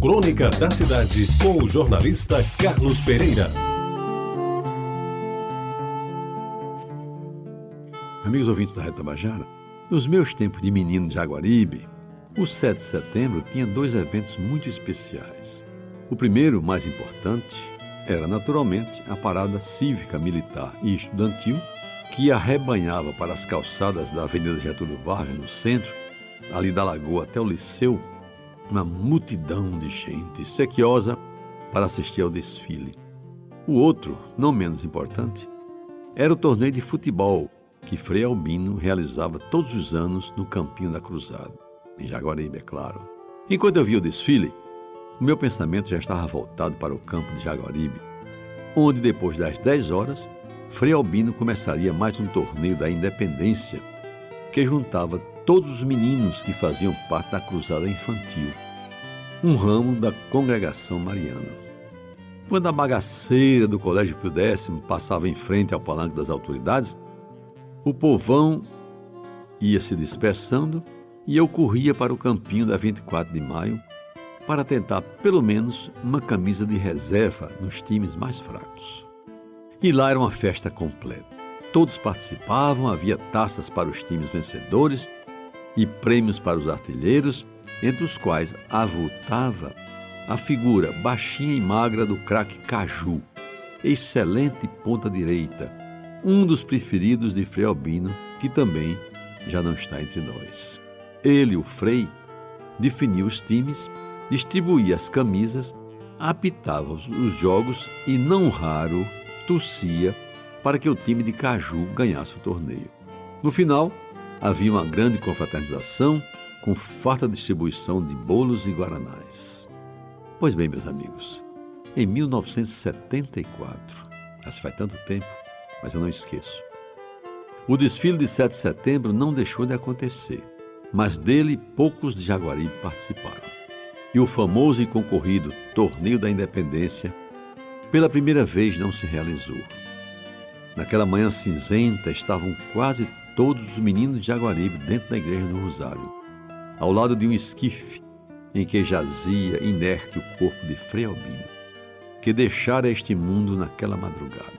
Crônica da Cidade, com o jornalista Carlos Pereira. Amigos ouvintes da Reta Bajara, nos meus tempos de menino de Jaguaribe, o 7 de setembro tinha dois eventos muito especiais. O primeiro, mais importante, era naturalmente a parada cívica, militar e estudantil que arrebanhava para as calçadas da Avenida Getúlio Vargas, no centro, ali da Lagoa até o Liceu, uma multidão de gente sequiosa para assistir ao desfile. O outro, não menos importante, era o torneio de futebol que Frei Albino realizava todos os anos no Campinho da Cruzada, em Jaguaribe, é claro. Enquanto eu via o desfile, o meu pensamento já estava voltado para o campo de Jaguaribe, onde depois das 10 horas, Frei Albino começaria mais um torneio da independência que juntava todos os meninos que faziam parte da cruzada infantil, um ramo da congregação mariana. Quando a bagaceira do Colégio Pio X passava em frente ao palanque das autoridades, o povão ia se dispersando e eu corria para o campinho da 24 de maio para tentar pelo menos uma camisa de reserva nos times mais fracos. E lá era uma festa completa. Todos participavam, havia taças para os times vencedores e prêmios para os artilheiros, entre os quais avultava a figura baixinha e magra do craque Caju, excelente ponta direita, um dos preferidos de Frei Albino, que também já não está entre nós. Ele, o Frei, definia os times, distribuía as camisas, apitava os jogos e, não raro, tossia para que o time de Caju ganhasse o torneio. No final, havia uma grande confraternização com farta distribuição de bolos e guaranás. Pois bem, meus amigos, em 1974, já faz tanto tempo, mas eu não esqueço. O desfile de 7 de setembro não deixou de acontecer, mas dele poucos de Jaguaribe participaram. E o famoso e concorrido Torneio da Independência, pela primeira vez, não se realizou. Naquela manhã cinzenta estavam quase todos os meninos de Jaguaribe dentro da igreja do Rosário, ao lado de um esquife em que jazia inerte o corpo de Frei Albino, que deixara este mundo naquela madrugada.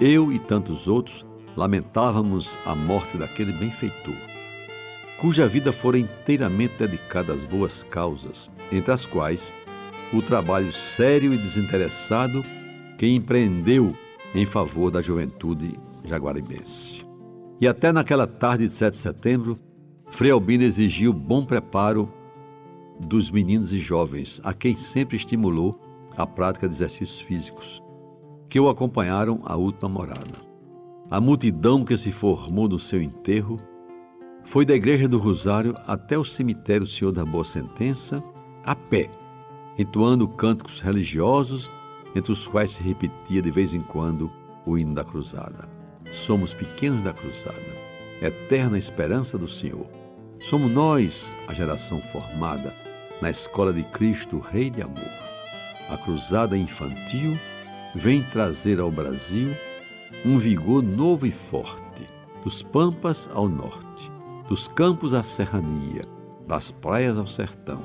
Eu e tantos outros lamentávamos a morte daquele benfeitor, cuja vida fora inteiramente dedicada às boas causas, entre as quais o trabalho sério e desinteressado que empreendeu em favor da juventude jaguaribense. E até naquela tarde de 7 de setembro, Frei Albino exigiu bom preparo dos meninos e jovens, a quem sempre estimulou a prática de exercícios físicos, que o acompanharam à última morada. A multidão que se formou no seu enterro foi da Igreja do Rosário até o cemitério Senhor da Boa Sentença, a pé, entoando cânticos religiosos, entre os quais se repetia de vez em quando o hino da cruzada. Somos pequenos da cruzada, eterna esperança do Senhor. Somos nós a geração formada na escola de Cristo, Rei de Amor. A cruzada infantil vem trazer ao Brasil um vigor novo e forte, dos pampas ao norte, dos campos à serrania, das praias ao sertão.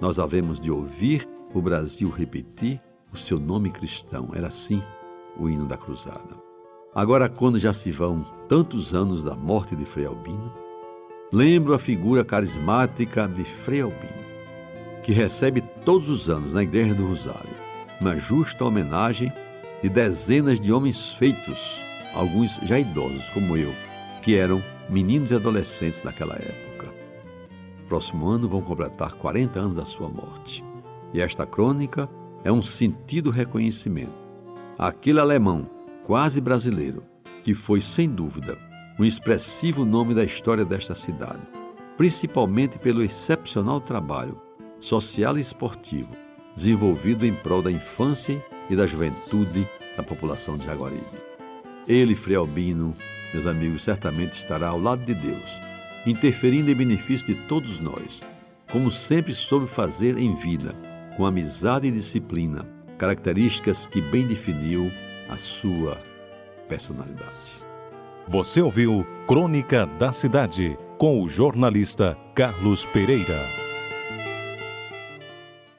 Nós havemos de ouvir o Brasil repetir o seu nome cristão. Era assim o hino da cruzada. Agora, quando já se vão tantos anos da morte de Frei Albino, lembro a figura carismática de Frei Albino, que recebe todos os anos na Igreja do Rosário uma justa homenagem de dezenas de homens feitos, alguns já idosos como eu, que eram meninos e adolescentes naquela época. Próximo ano vão completar 40 anos da sua morte. E esta crônica é um sentido reconhecimento. Aquele alemão quase brasileiro, que foi, sem dúvida, um expressivo nome da história desta cidade, principalmente pelo excepcional trabalho social e esportivo desenvolvido em prol da infância e da juventude da população de Jaguaribe. Ele, Frei Albino, meus amigos, certamente estará ao lado de Deus, interferindo em benefício de todos nós, como sempre soube fazer em vida, com amizade e disciplina, características que bem definiu a sua personalidade. Você ouviu Crônica da Cidade com o jornalista Carlos Pereira.